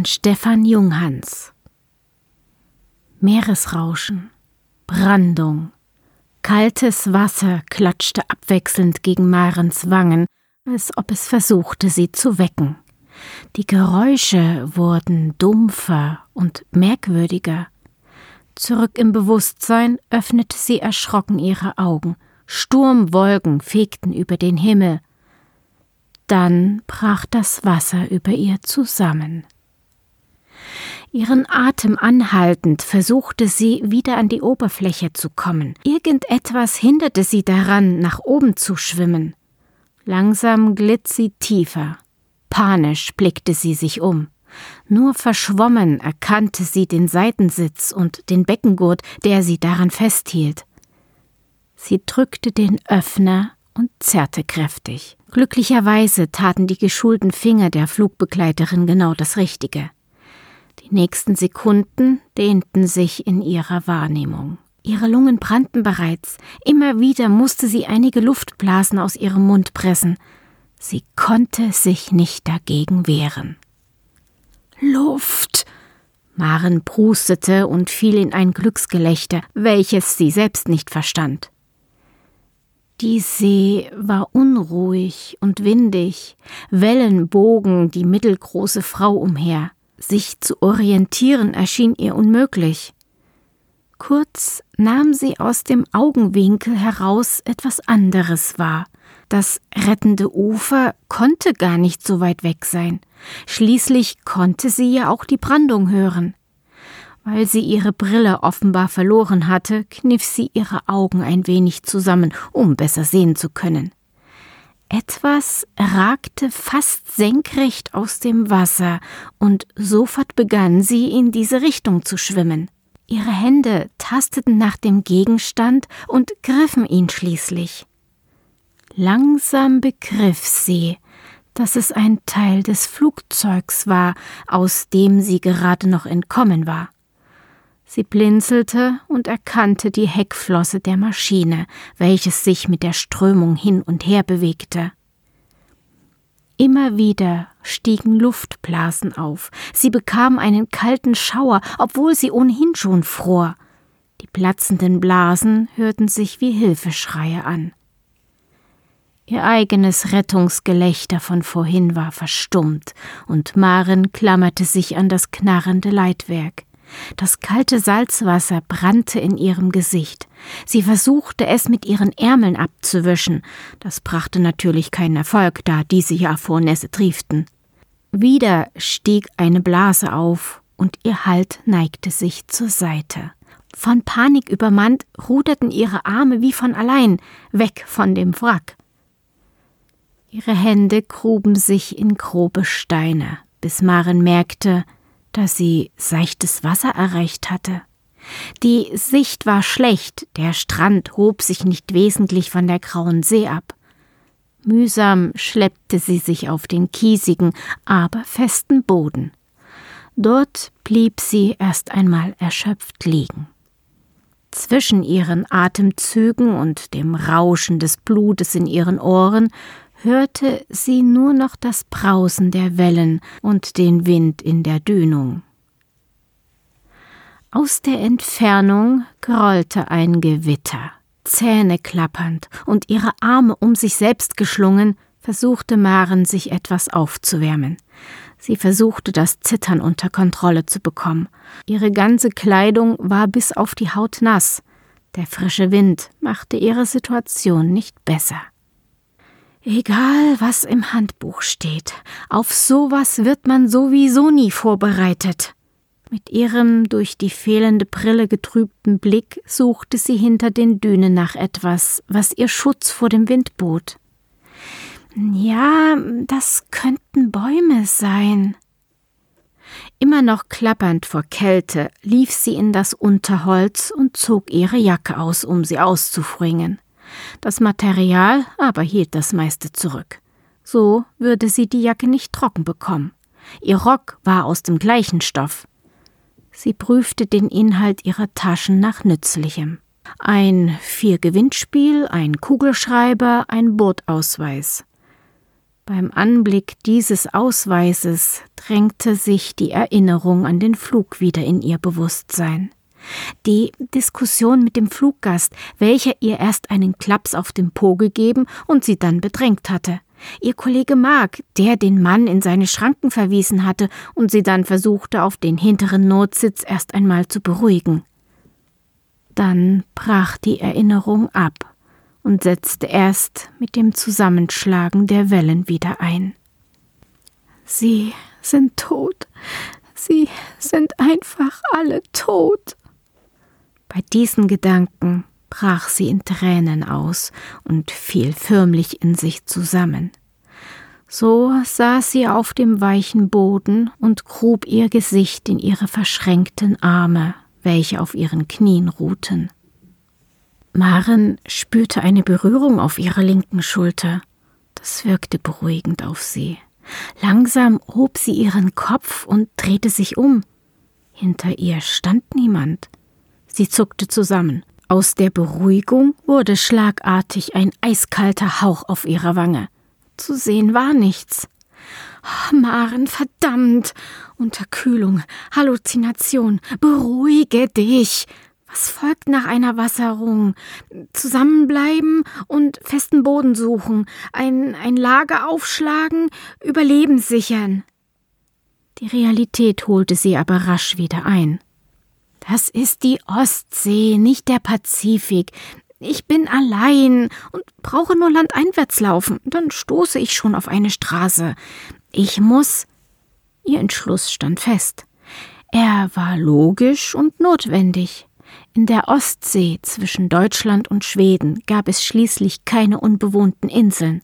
von Stefan Junghans. Meeresrauschen, Brandung, kaltes Wasser klatschte abwechselnd gegen Marens Wangen, als ob es versuchte, sie zu wecken. Die Geräusche wurden dumpfer und merkwürdiger. Zurück im Bewusstsein öffnete sie erschrocken ihre Augen. Sturmwolken fegten über den Himmel. Dann brach das Wasser über ihr zusammen. Ihren Atem anhaltend versuchte sie, wieder an die Oberfläche zu kommen. Irgendetwas hinderte sie daran, nach oben zu schwimmen. Langsam glitt sie tiefer. Panisch blickte sie sich um. Nur verschwommen erkannte sie den Seitensitz und den Beckengurt, der sie daran festhielt. Sie drückte den Öffner und zerrte kräftig. Glücklicherweise taten die geschulten Finger der Flugbegleiterin genau das Richtige. Die nächsten Sekunden dehnten sich in ihrer Wahrnehmung. Ihre Lungen brannten bereits. Immer wieder musste sie einige Luftblasen aus ihrem Mund pressen. Sie konnte sich nicht dagegen wehren. Luft! Maren prustete und fiel in ein Glücksgelächter, welches sie selbst nicht verstand. Die See war unruhig und windig, Wellen bogen die mittelgroße Frau umher. Sich zu orientieren erschien ihr unmöglich. Kurz nahm sie aus dem Augenwinkel heraus etwas anderes wahr. Das rettende Ufer konnte gar nicht so weit weg sein. Schließlich konnte sie ja auch die Brandung hören. Weil sie ihre Brille offenbar verloren hatte, kniff sie ihre Augen ein wenig zusammen, um besser sehen zu können. Etwas ragte fast senkrecht aus dem Wasser, und sofort begann sie in diese Richtung zu schwimmen. Ihre Hände tasteten nach dem Gegenstand und griffen ihn schließlich. Langsam begriff sie, dass es ein Teil des Flugzeugs war, aus dem sie gerade noch entkommen war. Sie blinzelte und erkannte die Heckflosse der Maschine, welches sich mit der Strömung hin und her bewegte. Immer wieder stiegen Luftblasen auf. Sie bekam einen kalten Schauer, obwohl sie ohnehin schon fror. Die platzenden Blasen hörten sich wie Hilfeschreie an. Ihr eigenes Rettungsgelächter von vorhin war verstummt, und Maren klammerte sich an das knarrende Leitwerk. Das kalte Salzwasser brannte in ihrem Gesicht. Sie versuchte es mit ihren Ärmeln abzuwischen. Das brachte natürlich keinen Erfolg, da diese ja vor Nässe trieften. Wieder stieg eine Blase auf und ihr Halt neigte sich zur Seite. Von Panik übermannt ruderten ihre Arme wie von allein weg von dem Wrack. Ihre Hände gruben sich in grobe Steine, bis Maren merkte, dass sie seichtes Wasser erreicht hatte. Die Sicht war schlecht, der Strand hob sich nicht wesentlich von der grauen See ab. Mühsam schleppte sie sich auf den kiesigen, aber festen Boden. Dort blieb sie erst einmal erschöpft liegen. Zwischen ihren Atemzügen und dem Rauschen des Blutes in ihren Ohren hörte sie nur noch das Brausen der Wellen und den Wind in der Dünung. Aus der Entfernung grollte ein Gewitter. Zähne klappernd und ihre Arme um sich selbst geschlungen, versuchte Maren sich etwas aufzuwärmen. Sie versuchte das Zittern unter Kontrolle zu bekommen. Ihre ganze Kleidung war bis auf die Haut nass. Der frische Wind machte ihre Situation nicht besser. Egal, was im Handbuch steht, auf sowas wird man sowieso nie vorbereitet. Mit ihrem durch die fehlende Brille getrübten Blick suchte sie hinter den Dünen nach etwas, was ihr Schutz vor dem Wind bot. Ja, das könnten Bäume sein. Immer noch klappernd vor Kälte lief sie in das Unterholz und zog ihre Jacke aus, um sie auszufringen. Das Material aber hielt das meiste zurück. So würde sie die Jacke nicht trocken bekommen. Ihr Rock war aus dem gleichen Stoff. Sie prüfte den Inhalt ihrer Taschen nach Nützlichem. Ein Vier-Gewinnspiel, ein Kugelschreiber, ein Bootausweis. Beim Anblick dieses Ausweises drängte sich die Erinnerung an den Flug wieder in ihr Bewusstsein. Die Diskussion mit dem Fluggast, welcher ihr erst einen Klaps auf den Po gegeben und sie dann bedrängt hatte. Ihr Kollege Mark, der den Mann in seine Schranken verwiesen hatte und sie dann versuchte, auf den hinteren Notsitz erst einmal zu beruhigen. Dann brach die Erinnerung ab und setzte erst mit dem Zusammenschlagen der Wellen wieder ein. Sie sind tot. Sie sind einfach alle tot. Bei diesen Gedanken brach sie in Tränen aus und fiel förmlich in sich zusammen. So saß sie auf dem weichen Boden und grub ihr Gesicht in ihre verschränkten Arme, welche auf ihren Knien ruhten. Maren spürte eine Berührung auf ihrer linken Schulter. Das wirkte beruhigend auf sie. Langsam hob sie ihren Kopf und drehte sich um. Hinter ihr stand niemand. Sie zuckte zusammen. Aus der Beruhigung wurde schlagartig ein eiskalter Hauch auf ihrer Wange. Zu sehen war nichts. Oh, Maren, verdammt! Unterkühlung, Halluzination, beruhige dich! Was folgt nach einer Wasserung? Zusammenbleiben und festen Boden suchen, ein, ein Lager aufschlagen, Überleben sichern. Die Realität holte sie aber rasch wieder ein. Das ist die Ostsee, nicht der Pazifik. Ich bin allein und brauche nur landeinwärts laufen, dann stoße ich schon auf eine Straße. Ich muss. Ihr Entschluss stand fest. Er war logisch und notwendig. In der Ostsee zwischen Deutschland und Schweden gab es schließlich keine unbewohnten Inseln.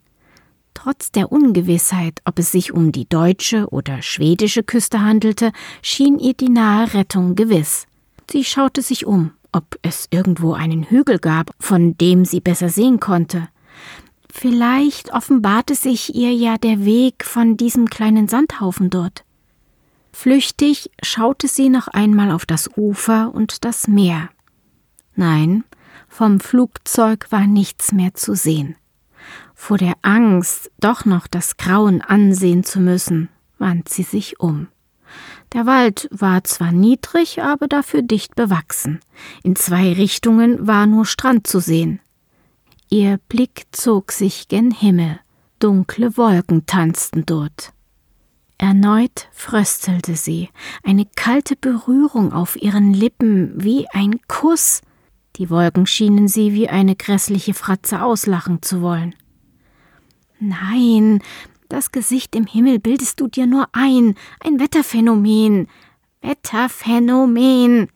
Trotz der Ungewissheit, ob es sich um die deutsche oder schwedische Küste handelte, schien ihr die nahe Rettung gewiss. Sie schaute sich um, ob es irgendwo einen Hügel gab, von dem sie besser sehen konnte. Vielleicht offenbarte sich ihr ja der Weg von diesem kleinen Sandhaufen dort. Flüchtig schaute sie noch einmal auf das Ufer und das Meer. Nein, vom Flugzeug war nichts mehr zu sehen. Vor der Angst, doch noch das Grauen ansehen zu müssen, wand sie sich um. Der Wald war zwar niedrig, aber dafür dicht bewachsen. In zwei Richtungen war nur Strand zu sehen. Ihr Blick zog sich gen Himmel. Dunkle Wolken tanzten dort. Erneut fröstelte sie, eine kalte Berührung auf ihren Lippen wie ein Kuss, die Wolken schienen sie wie eine grässliche Fratze auslachen zu wollen. Nein, das Gesicht im Himmel bildest du dir nur ein, ein Wetterphänomen. Wetterphänomen.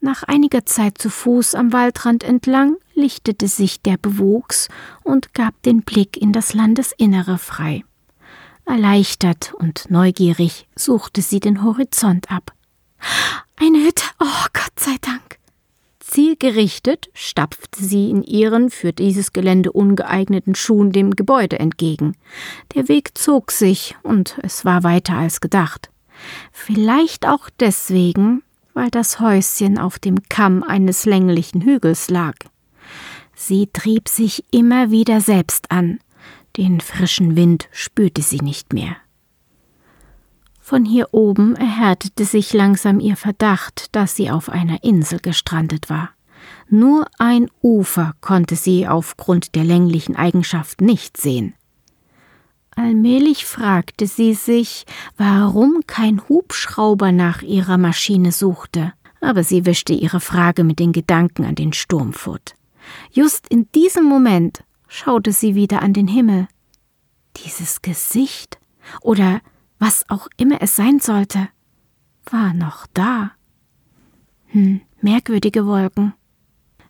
Nach einiger Zeit zu Fuß am Waldrand entlang lichtete sich der Bewuchs und gab den Blick in das Landesinnere frei. Erleichtert und neugierig suchte sie den Horizont ab. Eine Hütte, oh Gott sei Dank. Zielgerichtet stapfte sie in ihren für dieses Gelände ungeeigneten Schuhen dem Gebäude entgegen. Der Weg zog sich, und es war weiter als gedacht. Vielleicht auch deswegen, weil das Häuschen auf dem Kamm eines länglichen Hügels lag. Sie trieb sich immer wieder selbst an, den frischen Wind spürte sie nicht mehr. Von hier oben erhärtete sich langsam ihr Verdacht, dass sie auf einer Insel gestrandet war. Nur ein Ufer konnte sie aufgrund der länglichen Eigenschaften nicht sehen. Allmählich fragte sie sich, warum kein Hubschrauber nach ihrer Maschine suchte, aber sie wischte ihre Frage mit den Gedanken an den Sturm fort. Just in diesem Moment schaute sie wieder an den Himmel. Dieses Gesicht oder was auch immer es sein sollte, war noch da. Hm, merkwürdige Wolken.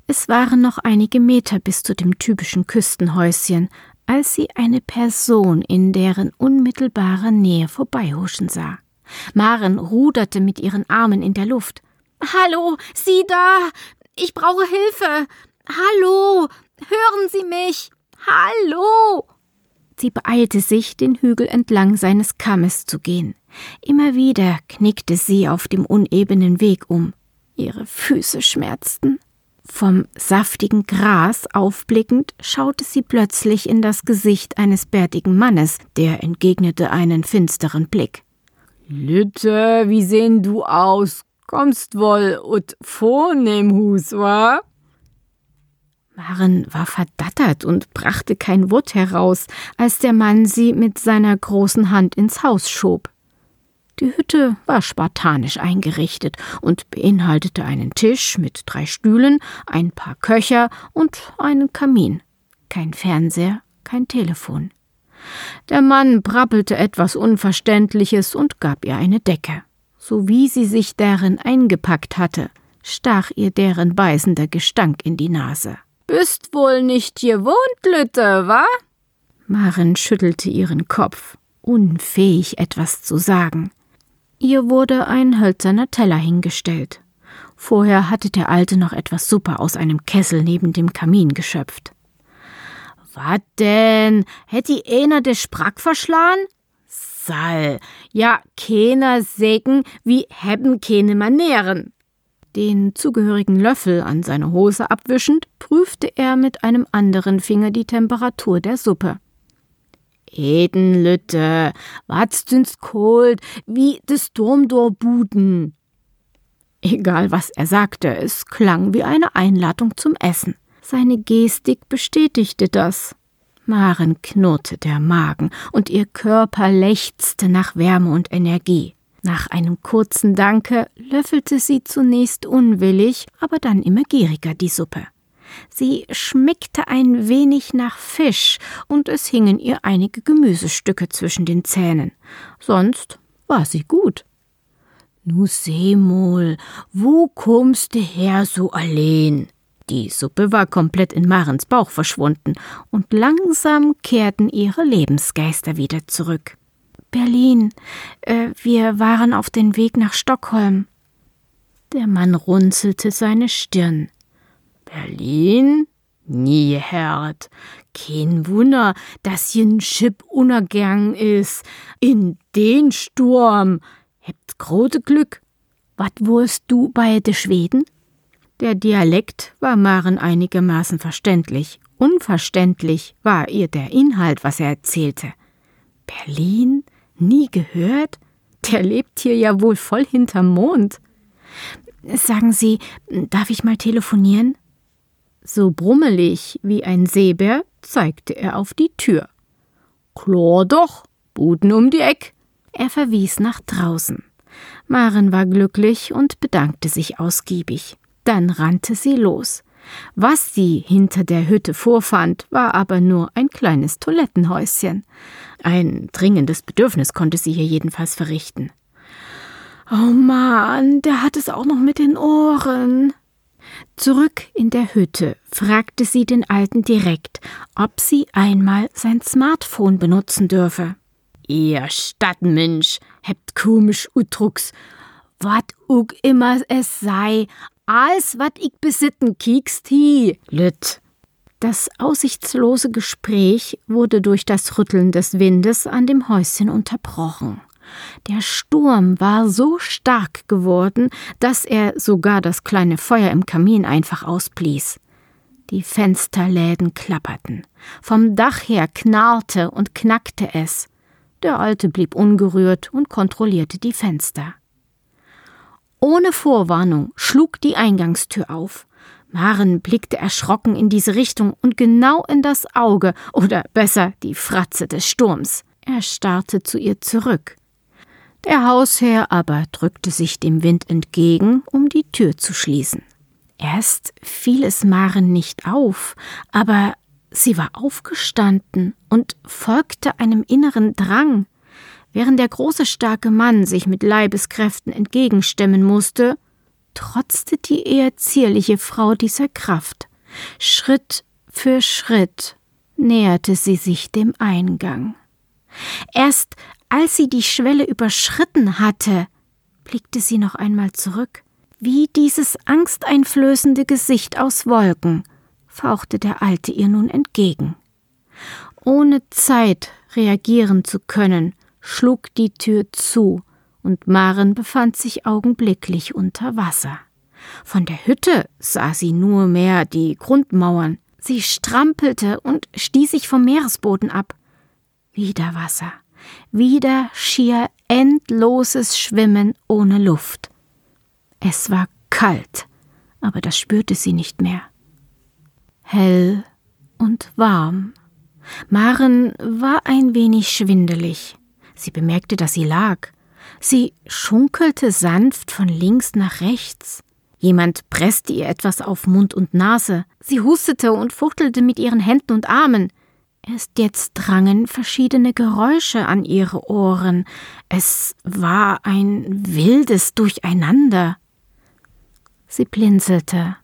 Es waren noch einige Meter bis zu dem typischen Küstenhäuschen, als sie eine Person in deren unmittelbarer Nähe vorbeihuschen sah. Maren ruderte mit ihren Armen in der Luft. Hallo, Sie da! Ich brauche Hilfe! Hallo! Hören Sie mich! Hallo! Sie beeilte sich, den Hügel entlang seines Kammes zu gehen. Immer wieder knickte sie auf dem unebenen Weg um. Ihre Füße schmerzten. Vom saftigen Gras aufblickend schaute sie plötzlich in das Gesicht eines bärtigen Mannes, der entgegnete einen finsteren Blick. Lütte, wie sehen du aus? Kommst wohl ut vornehm Hus, wa? Maren war verdattert und brachte kein Wort heraus, als der Mann sie mit seiner großen Hand ins Haus schob. Die Hütte war spartanisch eingerichtet und beinhaltete einen Tisch mit drei Stühlen, ein paar Köcher und einen Kamin. Kein Fernseher, kein Telefon. Der Mann brabbelte etwas Unverständliches und gab ihr eine Decke. So wie sie sich darin eingepackt hatte, stach ihr deren beißender Gestank in die Nase. Bist wohl nicht gewohnt, Lütte, wa? Maren schüttelte ihren Kopf, unfähig etwas zu sagen. Ihr wurde ein hölzerner Teller hingestellt. Vorher hatte der Alte noch etwas Suppe aus einem Kessel neben dem Kamin geschöpft. Wat denn? Hätt die einer de Sprack verschlagen? Sall, ja, keiner sägen, wie hebben keine Manieren. Den zugehörigen Löffel an seine Hose abwischend, prüfte er mit einem anderen Finger die Temperatur der Suppe. Eden Lütte, wat's dünst kold, wie des Sturmdorbuden. Egal, was er sagte, es klang wie eine Einladung zum Essen. Seine Gestik bestätigte das. Maren knurrte der Magen und ihr Körper lechzte nach Wärme und Energie. Nach einem kurzen Danke löffelte sie zunächst unwillig, aber dann immer gieriger die Suppe. Sie schmeckte ein wenig nach Fisch, und es hingen ihr einige Gemüsestücke zwischen den Zähnen. Sonst war sie gut. Nu seh mal, wo kommst du her so allein? Die Suppe war komplett in Marens Bauch verschwunden, und langsam kehrten ihre Lebensgeister wieder zurück. Berlin. Äh, wir waren auf dem Weg nach Stockholm. Der Mann runzelte seine Stirn. Berlin? Nie hört. Kein Wunder, dass hier ein Schiff unergangen is. In den Sturm. Hebt grote Glück. Wat wurst du bei de Schweden? Der Dialekt war Maren einigermaßen verständlich. Unverständlich war ihr der Inhalt, was er erzählte. Berlin? Nie gehört? Der lebt hier ja wohl voll hinterm Mond. Sagen Sie, darf ich mal telefonieren? So brummelig wie ein Seebär zeigte er auf die Tür. Chlor doch, Buden um die Eck. Er verwies nach draußen. Maren war glücklich und bedankte sich ausgiebig. Dann rannte sie los. Was sie hinter der Hütte vorfand, war aber nur ein kleines Toilettenhäuschen. Ein dringendes Bedürfnis konnte sie hier jedenfalls verrichten. Oh Mann, der hat es auch noch mit den Ohren. Zurück in der Hütte fragte sie den Alten direkt, ob sie einmal sein Smartphone benutzen dürfe. Ihr Stadtmensch, hebt komisch Utrucks. Wat ug immer es sei, alles, wat ich besitten, kiekst hi, Lütt. Das aussichtslose Gespräch wurde durch das Rütteln des Windes an dem Häuschen unterbrochen. Der Sturm war so stark geworden, dass er sogar das kleine Feuer im Kamin einfach ausblies. Die Fensterläden klapperten. Vom Dach her knarrte und knackte es. Der Alte blieb ungerührt und kontrollierte die Fenster. Ohne Vorwarnung schlug die Eingangstür auf. Maren blickte erschrocken in diese Richtung und genau in das Auge oder besser die Fratze des Sturms. Er starrte zu ihr zurück. Der Hausherr aber drückte sich dem Wind entgegen, um die Tür zu schließen. Erst fiel es Maren nicht auf, aber sie war aufgestanden und folgte einem inneren Drang. Während der große starke Mann sich mit Leibeskräften entgegenstemmen musste, trotzte die eher zierliche Frau dieser Kraft. Schritt für Schritt näherte sie sich dem Eingang. Erst als sie die Schwelle überschritten hatte, blickte sie noch einmal zurück. Wie dieses angsteinflößende Gesicht aus Wolken fauchte der Alte ihr nun entgegen. Ohne Zeit reagieren zu können, schlug die Tür zu, und Maren befand sich augenblicklich unter Wasser. Von der Hütte sah sie nur mehr die Grundmauern. Sie strampelte und stieß sich vom Meeresboden ab. Wieder Wasser, wieder schier endloses Schwimmen ohne Luft. Es war kalt, aber das spürte sie nicht mehr. Hell und warm. Maren war ein wenig schwindelig. Sie bemerkte, dass sie lag. Sie schunkelte sanft von links nach rechts. Jemand presste ihr etwas auf Mund und Nase. Sie hustete und fuchtelte mit ihren Händen und Armen. Erst jetzt drangen verschiedene Geräusche an ihre Ohren. Es war ein wildes Durcheinander. Sie blinzelte.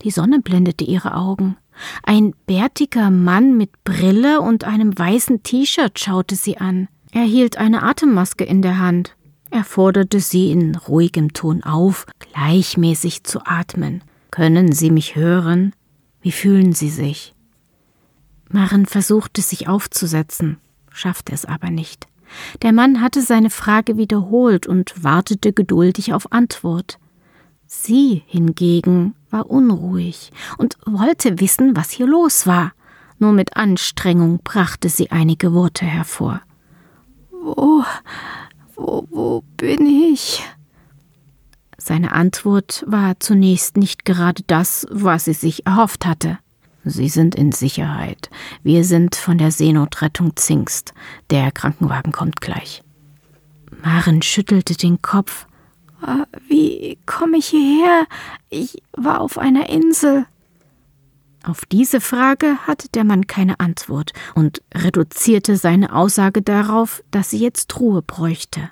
Die Sonne blendete ihre Augen. Ein bärtiger Mann mit Brille und einem weißen T-Shirt schaute sie an. Er hielt eine Atemmaske in der Hand. Er forderte sie in ruhigem Ton auf, gleichmäßig zu atmen. Können Sie mich hören? Wie fühlen Sie sich? Maren versuchte sich aufzusetzen, schaffte es aber nicht. Der Mann hatte seine Frage wiederholt und wartete geduldig auf Antwort. Sie hingegen war unruhig und wollte wissen, was hier los war. Nur mit Anstrengung brachte sie einige Worte hervor. Wo, wo, wo bin ich? Seine Antwort war zunächst nicht gerade das, was sie sich erhofft hatte. Sie sind in Sicherheit. Wir sind von der Seenotrettung Zingst. Der Krankenwagen kommt gleich. Maren schüttelte den Kopf. Ah, wie komme ich hierher? Ich war auf einer Insel. Auf diese Frage hatte der Mann keine Antwort und reduzierte seine Aussage darauf, dass sie jetzt Ruhe bräuchte.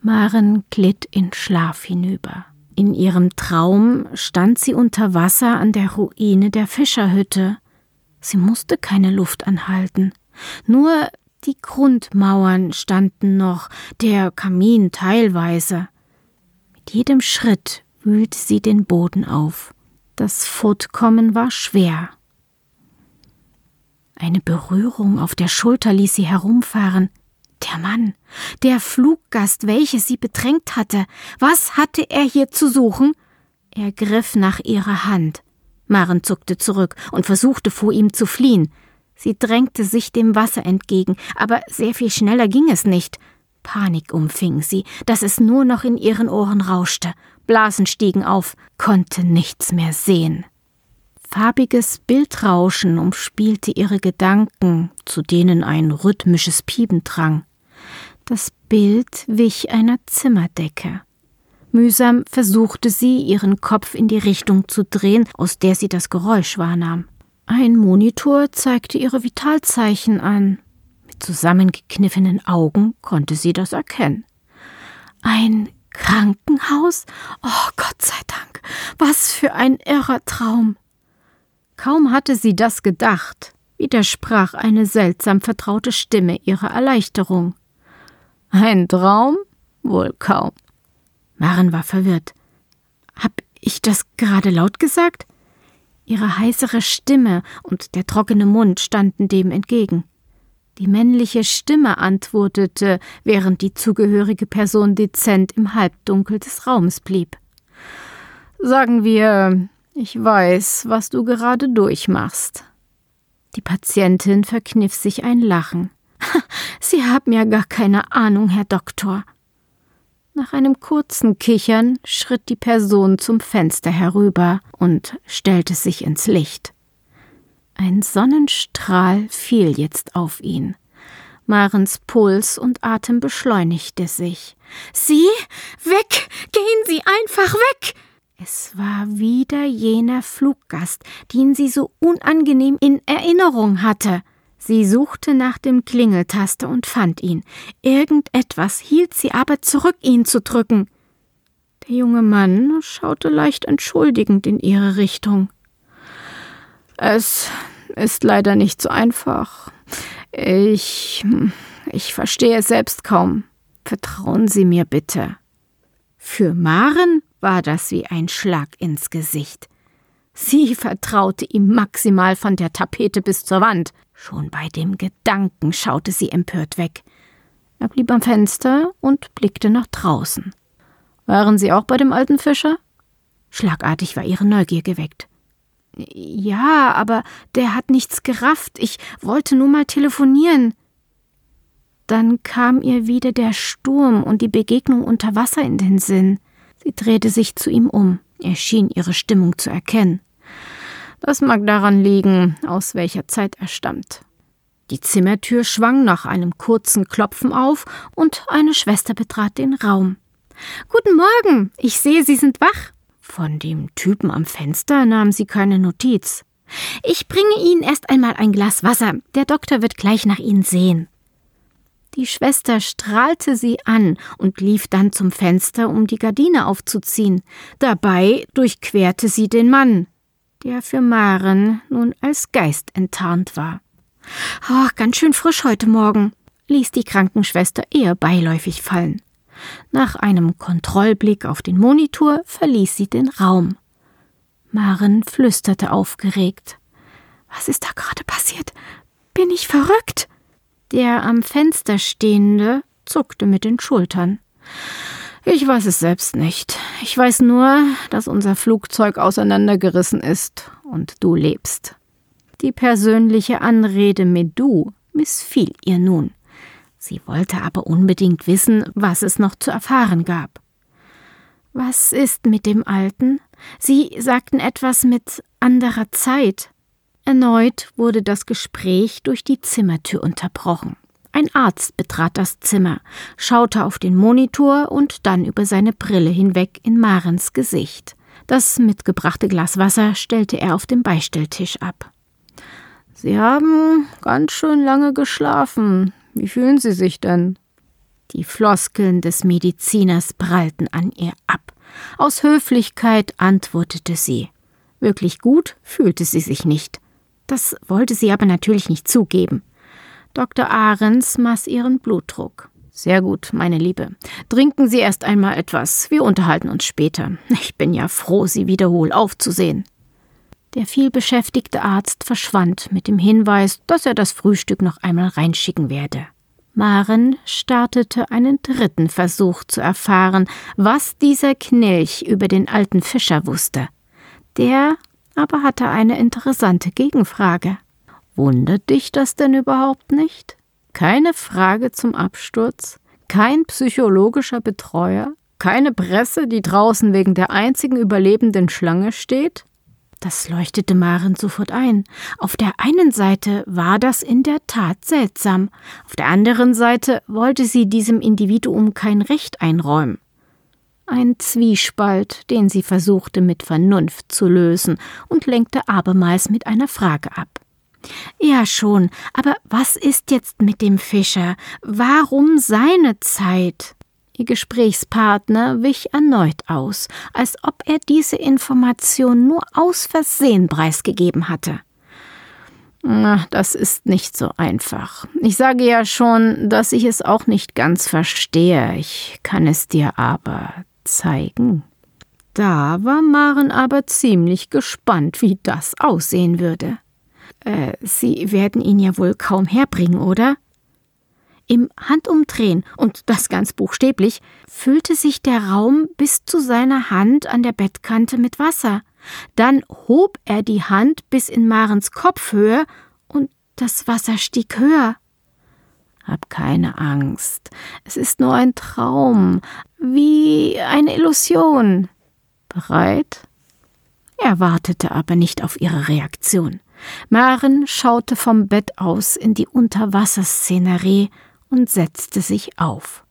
Maren glitt in Schlaf hinüber. In ihrem Traum stand sie unter Wasser an der Ruine der Fischerhütte. Sie musste keine Luft anhalten. Nur die Grundmauern standen noch, der Kamin teilweise. Mit jedem Schritt wühlte sie den Boden auf. Das Fortkommen war schwer. Eine Berührung auf der Schulter ließ sie herumfahren. Der Mann, der Fluggast, welches sie bedrängt hatte, was hatte er hier zu suchen? Er griff nach ihrer Hand. Maren zuckte zurück und versuchte vor ihm zu fliehen. Sie drängte sich dem Wasser entgegen, aber sehr viel schneller ging es nicht. Panik umfing sie, dass es nur noch in ihren Ohren rauschte. Blasen stiegen auf, konnte nichts mehr sehen. Farbiges Bildrauschen umspielte ihre Gedanken, zu denen ein rhythmisches Pieben drang. Das Bild wich einer Zimmerdecke. Mühsam versuchte sie, ihren Kopf in die Richtung zu drehen, aus der sie das Geräusch wahrnahm. Ein Monitor zeigte ihre Vitalzeichen an. Zusammengekniffenen Augen konnte sie das erkennen. Ein Krankenhaus? Oh Gott sei Dank. Was für ein irrer Traum. Kaum hatte sie das gedacht, widersprach eine seltsam vertraute Stimme ihrer Erleichterung. Ein Traum? Wohl kaum. Maren war verwirrt. Hab ich das gerade laut gesagt? Ihre heißere Stimme und der trockene Mund standen dem entgegen. Die männliche Stimme antwortete, während die zugehörige Person dezent im Halbdunkel des Raumes blieb. Sagen wir, ich weiß, was du gerade durchmachst. Die Patientin verkniff sich ein Lachen. Sie haben ja gar keine Ahnung, Herr Doktor. Nach einem kurzen Kichern schritt die Person zum Fenster herüber und stellte sich ins Licht. Ein Sonnenstrahl fiel jetzt auf ihn. Marens Puls und Atem beschleunigte sich. Sie? Weg! Gehen Sie einfach weg! Es war wieder jener Fluggast, den sie so unangenehm in Erinnerung hatte. Sie suchte nach dem Klingeltaster und fand ihn. Irgendetwas hielt sie aber zurück, ihn zu drücken. Der junge Mann schaute leicht entschuldigend in ihre Richtung. Es ist leider nicht so einfach. Ich. ich verstehe es selbst kaum. Vertrauen Sie mir bitte. Für Maren war das wie ein Schlag ins Gesicht. Sie vertraute ihm maximal von der Tapete bis zur Wand. Schon bei dem Gedanken schaute sie empört weg. Er blieb am Fenster und blickte nach draußen. Waren Sie auch bei dem alten Fischer? Schlagartig war ihre Neugier geweckt. Ja, aber der hat nichts gerafft. Ich wollte nur mal telefonieren. Dann kam ihr wieder der Sturm und die Begegnung unter Wasser in den Sinn. Sie drehte sich zu ihm um. Er schien ihre Stimmung zu erkennen. Das mag daran liegen, aus welcher Zeit er stammt. Die Zimmertür schwang nach einem kurzen Klopfen auf und eine Schwester betrat den Raum. Guten Morgen, ich sehe, Sie sind wach. Von dem Typen am Fenster nahm sie keine Notiz. Ich bringe Ihnen erst einmal ein Glas Wasser. Der Doktor wird gleich nach Ihnen sehen. Die Schwester strahlte sie an und lief dann zum Fenster, um die Gardine aufzuziehen. Dabei durchquerte sie den Mann, der für Maren nun als Geist enttarnt war. Oh, ganz schön frisch heute Morgen, ließ die Krankenschwester eher beiläufig fallen. Nach einem Kontrollblick auf den Monitor verließ sie den Raum. Maren flüsterte aufgeregt. Was ist da gerade passiert? Bin ich verrückt? Der am Fenster stehende zuckte mit den Schultern. Ich weiß es selbst nicht. Ich weiß nur, dass unser Flugzeug auseinandergerissen ist und du lebst. Die persönliche Anrede mit du missfiel ihr nun. Sie wollte aber unbedingt wissen, was es noch zu erfahren gab. Was ist mit dem Alten? Sie sagten etwas mit anderer Zeit. Erneut wurde das Gespräch durch die Zimmertür unterbrochen. Ein Arzt betrat das Zimmer, schaute auf den Monitor und dann über seine Brille hinweg in Marens Gesicht. Das mitgebrachte Glas Wasser stellte er auf dem Beistelltisch ab. Sie haben ganz schön lange geschlafen. Wie fühlen Sie sich denn? Die Floskeln des Mediziners prallten an ihr ab. Aus Höflichkeit antwortete sie. Wirklich gut fühlte sie sich nicht. Das wollte sie aber natürlich nicht zugeben. Dr. Ahrens maß ihren Blutdruck. Sehr gut, meine Liebe. Trinken Sie erst einmal etwas. Wir unterhalten uns später. Ich bin ja froh, Sie wieder wohl aufzusehen. Der vielbeschäftigte Arzt verschwand mit dem Hinweis, dass er das Frühstück noch einmal reinschicken werde. Maren startete einen dritten Versuch zu erfahren, was dieser Knilch über den alten Fischer wusste. Der aber hatte eine interessante Gegenfrage. Wundert dich das denn überhaupt nicht? Keine Frage zum Absturz, kein psychologischer Betreuer, keine Presse, die draußen wegen der einzigen überlebenden Schlange steht? Das leuchtete Maren sofort ein. Auf der einen Seite war das in der Tat seltsam, auf der anderen Seite wollte sie diesem Individuum kein Recht einräumen. Ein Zwiespalt, den sie versuchte mit Vernunft zu lösen und lenkte abermals mit einer Frage ab. Ja schon, aber was ist jetzt mit dem Fischer? Warum seine Zeit? Ihr Gesprächspartner wich erneut aus, als ob er diese Information nur aus Versehen preisgegeben hatte. Na, das ist nicht so einfach. Ich sage ja schon, dass ich es auch nicht ganz verstehe. Ich kann es dir aber zeigen. Da war Maren aber ziemlich gespannt, wie das aussehen würde. Äh, Sie werden ihn ja wohl kaum herbringen, oder? Im Handumdrehen, und das ganz buchstäblich, füllte sich der Raum bis zu seiner Hand an der Bettkante mit Wasser. Dann hob er die Hand bis in Marens Kopfhöhe, und das Wasser stieg höher. Hab keine Angst, es ist nur ein Traum, wie eine Illusion. Bereit? Er wartete aber nicht auf ihre Reaktion. Maren schaute vom Bett aus in die Unterwasserszenerie und setzte sich auf.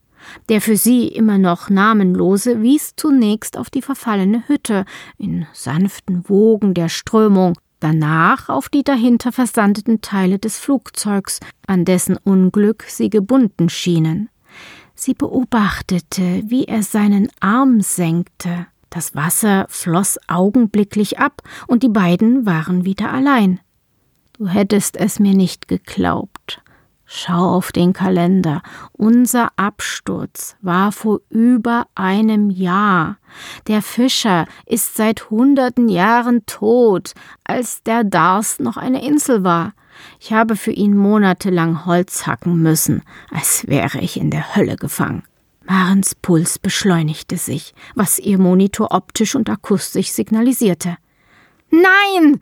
Der für sie immer noch namenlose wies zunächst auf die verfallene Hütte in sanften Wogen der Strömung, danach auf die dahinter versandeten Teile des Flugzeugs, an dessen Unglück sie gebunden schienen. Sie beobachtete, wie er seinen Arm senkte. Das Wasser floss augenblicklich ab, und die beiden waren wieder allein. Du hättest es mir nicht geglaubt, Schau auf den Kalender. Unser Absturz war vor über einem Jahr. Der Fischer ist seit hunderten Jahren tot, als der Dars noch eine Insel war. Ich habe für ihn monatelang Holz hacken müssen, als wäre ich in der Hölle gefangen. Marens Puls beschleunigte sich, was ihr Monitor optisch und akustisch signalisierte. Nein!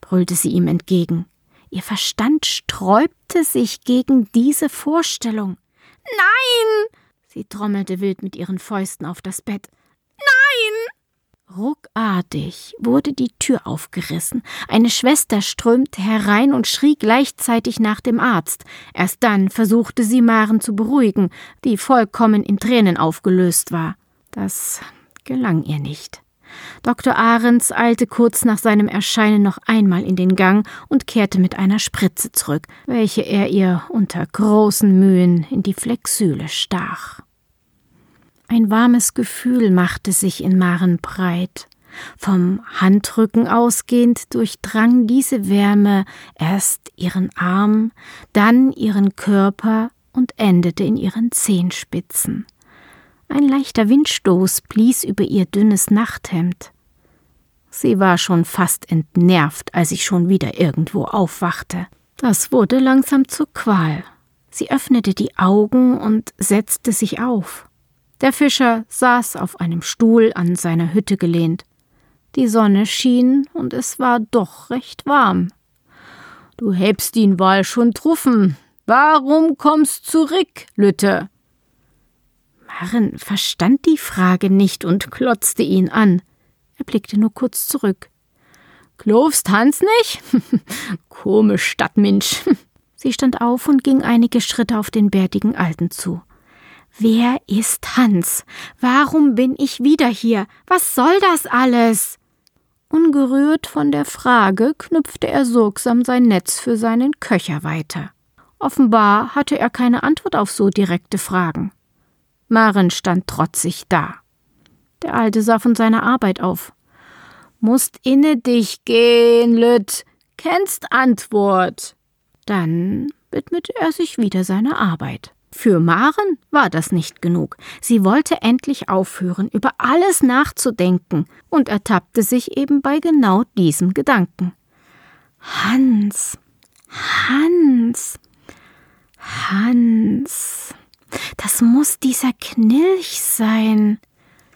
brüllte sie ihm entgegen. Ihr Verstand sträubte sich gegen diese Vorstellung. Nein! Sie trommelte wild mit ihren Fäusten auf das Bett. Nein! Ruckartig wurde die Tür aufgerissen. Eine Schwester strömte herein und schrie gleichzeitig nach dem Arzt. Erst dann versuchte sie Maren zu beruhigen, die vollkommen in Tränen aufgelöst war. Das gelang ihr nicht. Dr. Ahrens eilte kurz nach seinem Erscheinen noch einmal in den Gang und kehrte mit einer Spritze zurück, welche er ihr unter großen Mühen in die Flexüle stach. Ein warmes Gefühl machte sich in Maren breit. Vom Handrücken ausgehend durchdrang diese Wärme erst ihren Arm, dann ihren Körper und endete in ihren Zehenspitzen. Ein leichter Windstoß blies über ihr dünnes Nachthemd. Sie war schon fast entnervt, als ich schon wieder irgendwo aufwachte. Das wurde langsam zur Qual. Sie öffnete die Augen und setzte sich auf. Der Fischer saß auf einem Stuhl an seiner Hütte gelehnt. Die Sonne schien und es war doch recht warm. Du hebst ihn wohl schon truffen. Warum kommst zurück, Lütte? Maren verstand die Frage nicht und klotzte ihn an. Er blickte nur kurz zurück. Klofst Hans nicht? Komisch Stadtmensch. Sie stand auf und ging einige Schritte auf den bärtigen Alten zu. Wer ist Hans? Warum bin ich wieder hier? Was soll das alles? Ungerührt von der Frage knüpfte er sorgsam sein Netz für seinen Köcher weiter. Offenbar hatte er keine Antwort auf so direkte Fragen. Maren stand trotzig da. Der Alte sah von seiner Arbeit auf. Musst inne dich gehen, Lütt. Kennst Antwort. Dann widmete er sich wieder seiner Arbeit. Für Maren war das nicht genug. Sie wollte endlich aufhören, über alles nachzudenken und ertappte sich eben bei genau diesem Gedanken. Hans, Hans, Hans. Das muss dieser Knilch sein.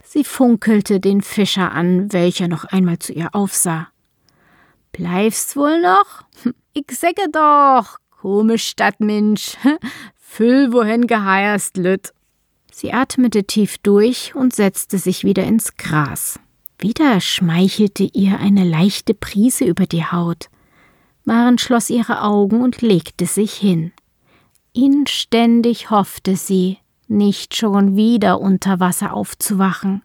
Sie funkelte den Fischer an, welcher noch einmal zu ihr aufsah. Bleibst wohl noch? Ich säge doch, komisch Stadtmensch. Füll wohin geheierst, Lütt. Sie atmete tief durch und setzte sich wieder ins Gras. Wieder schmeichelte ihr eine leichte Prise über die Haut. Maren schloss ihre Augen und legte sich hin. Inständig hoffte sie, nicht schon wieder unter Wasser aufzuwachen.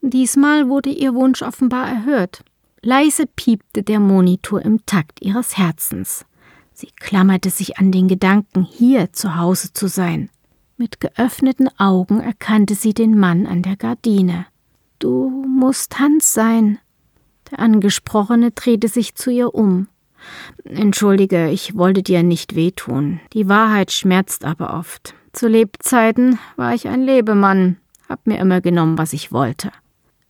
Diesmal wurde ihr Wunsch offenbar erhört. Leise piepte der Monitor im Takt ihres Herzens. Sie klammerte sich an den Gedanken, hier zu Hause zu sein. Mit geöffneten Augen erkannte sie den Mann an der Gardine. Du musst Hans sein. Der Angesprochene drehte sich zu ihr um. Entschuldige, ich wollte dir nicht wehtun. Die Wahrheit schmerzt aber oft. Zu Lebzeiten war ich ein Lebemann, hab mir immer genommen, was ich wollte.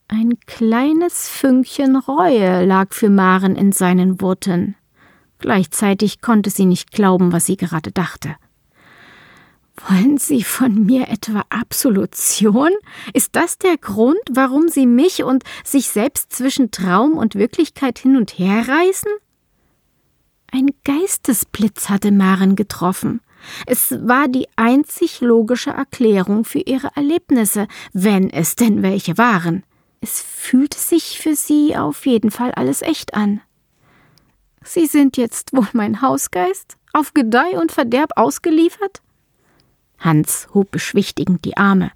Ein kleines Fünkchen Reue lag für Maren in seinen Worten. Gleichzeitig konnte sie nicht glauben, was sie gerade dachte. Wollen Sie von mir etwa Absolution? Ist das der Grund, warum Sie mich und sich selbst zwischen Traum und Wirklichkeit hin und her reißen? Ein Geistesblitz hatte Maren getroffen. Es war die einzig logische Erklärung für ihre Erlebnisse, wenn es denn welche waren. Es fühlte sich für sie auf jeden Fall alles echt an. Sie sind jetzt wohl mein Hausgeist, auf Gedeih und Verderb ausgeliefert? Hans hob beschwichtigend die Arme.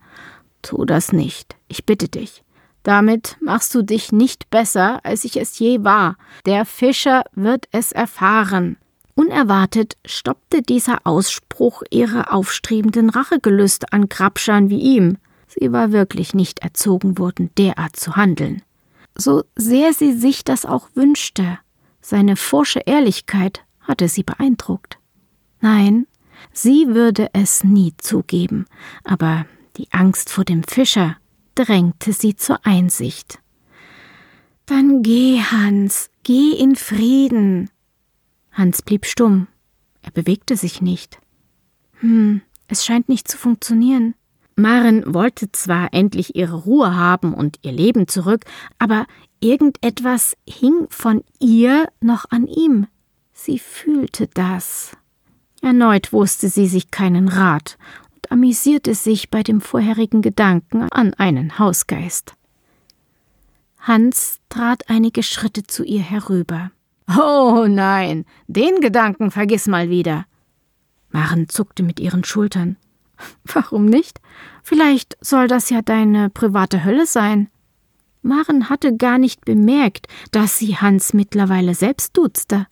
Tu das nicht, ich bitte dich. Damit machst du dich nicht besser, als ich es je war. Der Fischer wird es erfahren. Unerwartet stoppte dieser Ausspruch ihre aufstrebenden Rachegelüste an Grabschan wie ihm. Sie war wirklich nicht erzogen worden, derart zu handeln. So sehr sie sich das auch wünschte, seine forsche Ehrlichkeit hatte sie beeindruckt. Nein, sie würde es nie zugeben, aber die Angst vor dem Fischer drängte sie zur Einsicht. Dann geh, Hans, geh in Frieden. Hans blieb stumm. Er bewegte sich nicht. Hm, es scheint nicht zu funktionieren. Maren wollte zwar endlich ihre Ruhe haben und ihr Leben zurück, aber irgendetwas hing von ihr noch an ihm. Sie fühlte das. Erneut wusste sie sich keinen Rat amüsierte sich bei dem vorherigen Gedanken an einen Hausgeist. Hans trat einige Schritte zu ihr herüber. Oh nein, den Gedanken vergiss mal wieder. Maren zuckte mit ihren Schultern. Warum nicht? Vielleicht soll das ja deine private Hölle sein. Maren hatte gar nicht bemerkt, dass sie Hans mittlerweile selbst duzte.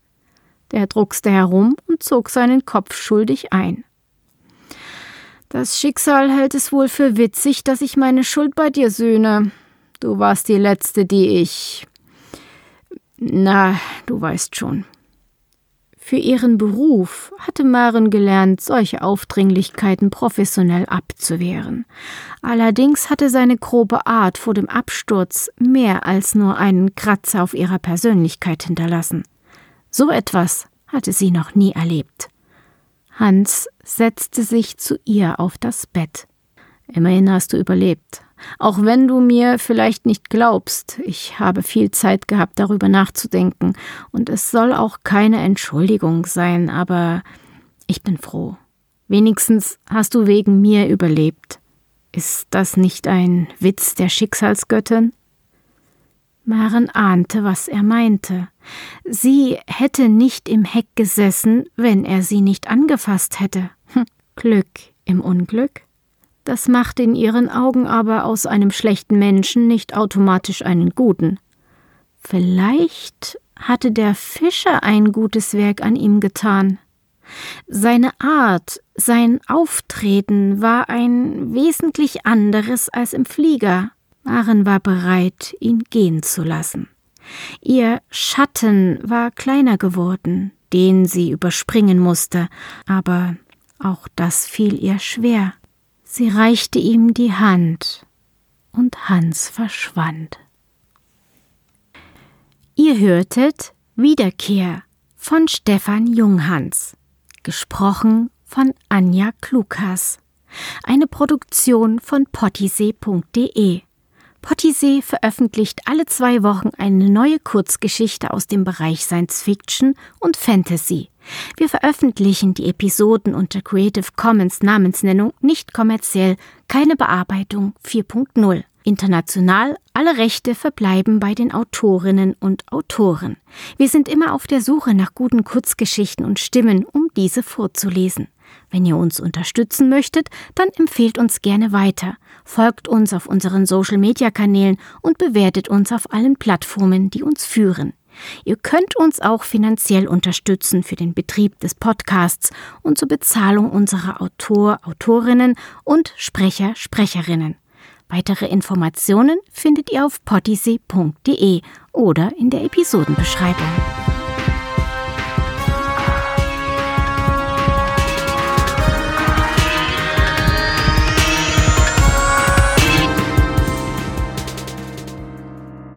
Der druckste herum und zog seinen Kopf schuldig ein. Das Schicksal hält es wohl für witzig, dass ich meine Schuld bei dir sühne. Du warst die letzte, die ich. Na, du weißt schon. Für ihren Beruf hatte Maren gelernt, solche Aufdringlichkeiten professionell abzuwehren. Allerdings hatte seine grobe Art vor dem Absturz mehr als nur einen Kratzer auf ihrer Persönlichkeit hinterlassen. So etwas hatte sie noch nie erlebt. Hans setzte sich zu ihr auf das Bett. Immerhin hast du überlebt, auch wenn du mir vielleicht nicht glaubst, ich habe viel Zeit gehabt, darüber nachzudenken, und es soll auch keine Entschuldigung sein, aber ich bin froh. Wenigstens hast du wegen mir überlebt. Ist das nicht ein Witz der Schicksalsgöttin? Maren ahnte, was er meinte. Sie hätte nicht im Heck gesessen, wenn er sie nicht angefasst hätte. Hm, Glück im Unglück? Das macht in ihren Augen aber aus einem schlechten Menschen nicht automatisch einen guten. Vielleicht hatte der Fischer ein gutes Werk an ihm getan. Seine Art, sein Auftreten war ein wesentlich anderes als im Flieger. Maren war bereit, ihn gehen zu lassen. Ihr Schatten war kleiner geworden, den sie überspringen musste, aber auch das fiel ihr schwer. Sie reichte ihm die Hand, und Hans verschwand. Ihr hörtet Wiederkehr von Stefan Junghans, gesprochen von Anja Klukas, eine Produktion von pottisee.de. Pottisee veröffentlicht alle zwei Wochen eine neue Kurzgeschichte aus dem Bereich Science Fiction und Fantasy. Wir veröffentlichen die Episoden unter Creative Commons Namensnennung nicht kommerziell, keine Bearbeitung 4.0. International, alle Rechte verbleiben bei den Autorinnen und Autoren. Wir sind immer auf der Suche nach guten Kurzgeschichten und Stimmen, um diese vorzulesen. Wenn ihr uns unterstützen möchtet, dann empfehlt uns gerne weiter, folgt uns auf unseren Social-Media-Kanälen und bewertet uns auf allen Plattformen, die uns führen. Ihr könnt uns auch finanziell unterstützen für den Betrieb des Podcasts und zur Bezahlung unserer Autor, Autorinnen und Sprecher, Sprecherinnen. Weitere Informationen findet ihr auf potisee.de oder in der Episodenbeschreibung.